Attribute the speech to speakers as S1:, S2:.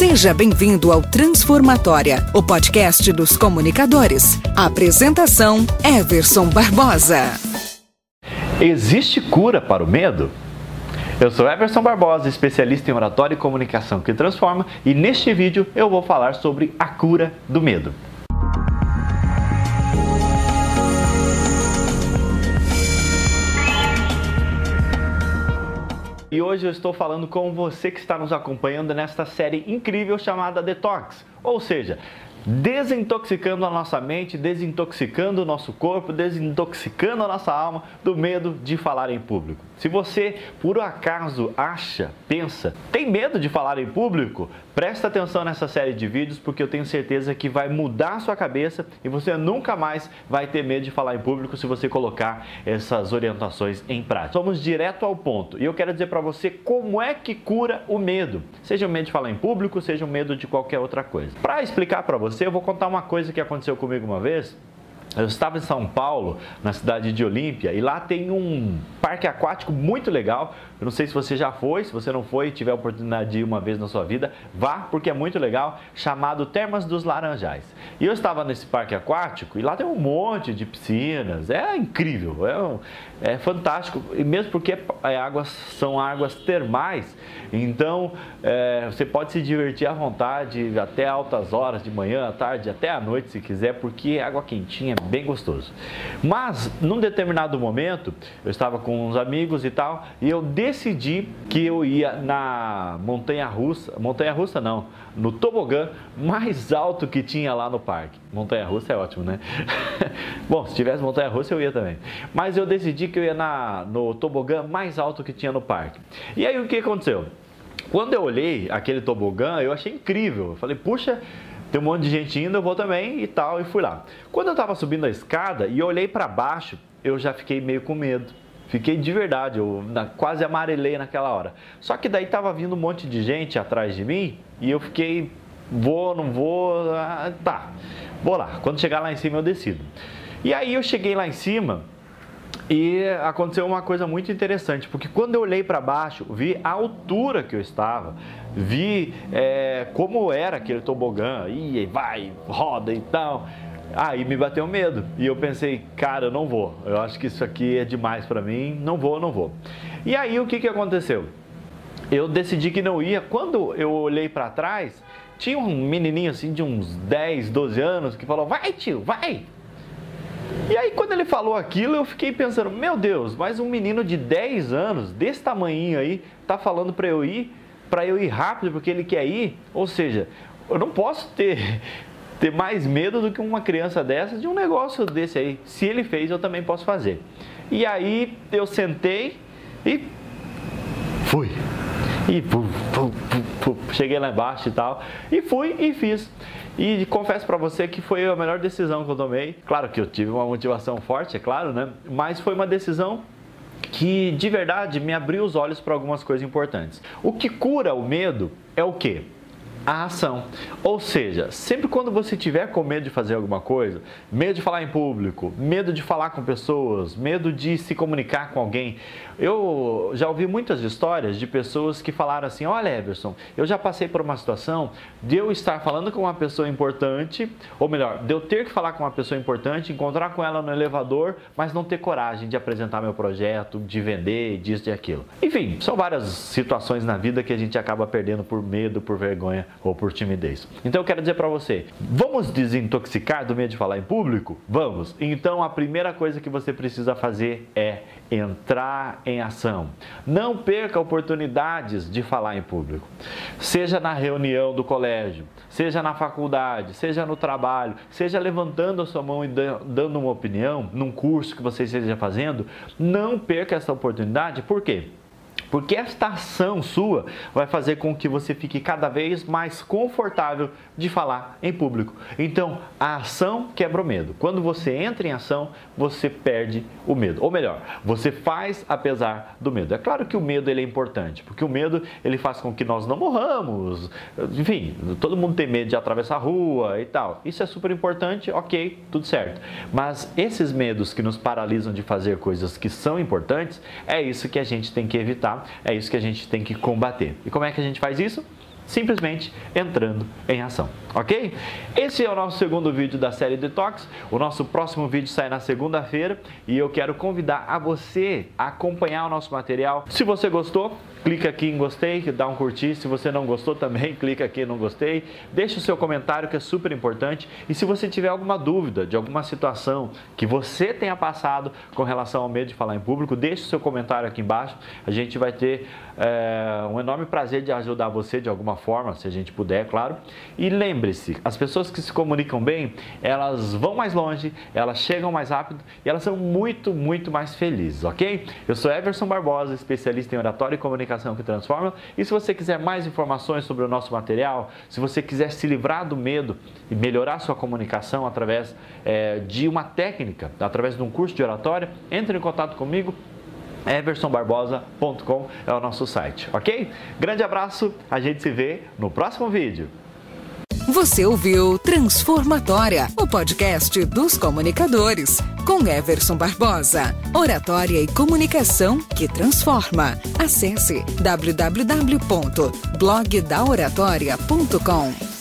S1: Seja bem-vindo ao Transformatória, o podcast dos comunicadores. Apresentação: Everson Barbosa.
S2: Existe cura para o medo? Eu sou Everson Barbosa, especialista em oratória e comunicação que transforma, e neste vídeo eu vou falar sobre a cura do medo. E hoje eu estou falando com você que está nos acompanhando nesta série incrível chamada Detox. Ou seja, desintoxicando a nossa mente, desintoxicando o nosso corpo, desintoxicando a nossa alma do medo de falar em público. Se você por acaso acha, pensa, tem medo de falar em público, presta atenção nessa série de vídeos porque eu tenho certeza que vai mudar a sua cabeça e você nunca mais vai ter medo de falar em público se você colocar essas orientações em prática. Vamos direto ao ponto e eu quero dizer para você como é que cura o medo, seja o medo de falar em público, seja o medo de qualquer outra coisa. Para explicar para você, eu vou contar uma coisa que aconteceu comigo uma vez. Eu estava em São Paulo, na cidade de Olímpia, e lá tem um parque aquático muito legal. Eu não sei se você já foi, se você não foi e tiver a oportunidade de ir uma vez na sua vida, vá, porque é muito legal, chamado Termas dos Laranjais. E eu estava nesse parque aquático e lá tem um monte de piscinas, é incrível, é, um, é fantástico, e mesmo porque é, águas, são águas termais, então é, você pode se divertir à vontade até altas horas, de manhã, à tarde, até à noite se quiser, porque é água quentinha, bem gostoso. Mas, num determinado momento, eu estava com uns amigos e tal, e eu decidi que eu ia na montanha russa, montanha russa não, no tobogã mais alto que tinha lá no parque. Montanha russa é ótimo, né? Bom, se tivesse montanha russa eu ia também. Mas eu decidi que eu ia na, no tobogã mais alto que tinha no parque. E aí o que aconteceu? Quando eu olhei aquele tobogã, eu achei incrível. Eu falei, puxa, tem um monte de gente indo, eu vou também e tal, e fui lá. Quando eu estava subindo a escada e olhei para baixo, eu já fiquei meio com medo. Fiquei de verdade, eu quase amarelei naquela hora. Só que daí tava vindo um monte de gente atrás de mim e eu fiquei, vou, não vou, ah, tá, vou lá. Quando chegar lá em cima eu decido. E aí eu cheguei lá em cima e aconteceu uma coisa muito interessante, porque quando eu olhei para baixo, vi a altura que eu estava, vi é, como era aquele tobogã, e vai, roda e tal. Aí me bateu medo e eu pensei, cara, eu não vou. Eu acho que isso aqui é demais para mim, não vou, não vou. E aí o que, que aconteceu? Eu decidi que não ia. Quando eu olhei para trás, tinha um menininho assim de uns 10, 12 anos que falou: "Vai, tio, vai". E aí quando ele falou aquilo, eu fiquei pensando: "Meu Deus, mas um menino de 10 anos, desse tamanhinho aí, tá falando para eu ir, para eu ir rápido porque ele quer ir?" Ou seja, eu não posso ter ter mais medo do que uma criança dessa de um negócio desse aí. Se ele fez, eu também posso fazer. E aí eu sentei e fui. E pu, pu, pu, cheguei lá embaixo e tal. E fui e fiz. E confesso para você que foi a melhor decisão que eu tomei. Claro que eu tive uma motivação forte, é claro, né? Mas foi uma decisão que de verdade me abriu os olhos para algumas coisas importantes. O que cura o medo é o quê? A ação. Ou seja, sempre quando você tiver com medo de fazer alguma coisa, medo de falar em público, medo de falar com pessoas, medo de se comunicar com alguém, eu já ouvi muitas histórias de pessoas que falaram assim: Olha, Everson, eu já passei por uma situação de eu estar falando com uma pessoa importante, ou melhor, de eu ter que falar com uma pessoa importante, encontrar com ela no elevador, mas não ter coragem de apresentar meu projeto, de vender, disso e aquilo. Enfim, são várias situações na vida que a gente acaba perdendo por medo, por vergonha ou por timidez. Então eu quero dizer para você, vamos desintoxicar do medo de falar em público? Vamos. Então a primeira coisa que você precisa fazer é entrar em ação. Não perca oportunidades de falar em público. Seja na reunião do colégio, seja na faculdade, seja no trabalho, seja levantando a sua mão e dando uma opinião num curso que você esteja fazendo, não perca essa oportunidade. Por quê? Porque esta ação sua vai fazer com que você fique cada vez mais confortável de falar em público. Então, a ação quebra o medo. Quando você entra em ação, você perde o medo. Ou melhor, você faz apesar do medo. É claro que o medo ele é importante, porque o medo ele faz com que nós não morramos. Enfim, todo mundo tem medo de atravessar a rua e tal. Isso é super importante, ok, tudo certo. Mas esses medos que nos paralisam de fazer coisas que são importantes, é isso que a gente tem que evitar é isso que a gente tem que combater. E como é que a gente faz isso? Simplesmente entrando em ação, ok? Esse é o nosso segundo vídeo da série Detox. O nosso próximo vídeo sai na segunda-feira e eu quero convidar a você a acompanhar o nosso material. Se você gostou, clica aqui em gostei, dá um curtir. Se você não gostou também, clica aqui em não gostei. Deixe o seu comentário que é super importante. E se você tiver alguma dúvida de alguma situação que você tenha passado com relação ao medo de falar em público, deixe o seu comentário aqui embaixo. A gente vai ter é, um enorme prazer de ajudar você de alguma forma, se a gente puder, claro. E lembre-se, as pessoas que se comunicam bem, elas vão mais longe, elas chegam mais rápido e elas são muito, muito mais felizes, ok? Eu sou Everson Barbosa, especialista em oratória e comunicação que transforma. E se você quiser mais informações sobre o nosso material, se você quiser se livrar do medo e melhorar sua comunicação através é, de uma técnica, através de um curso de oratória, entre em contato comigo eversonbarbosa.com é o nosso site, ok? Grande abraço, a gente se vê no próximo vídeo.
S1: Você ouviu Transformatória, o podcast dos comunicadores, com Everson Barbosa. Oratória e comunicação que transforma. Acesse www.blogdaoratoria.com.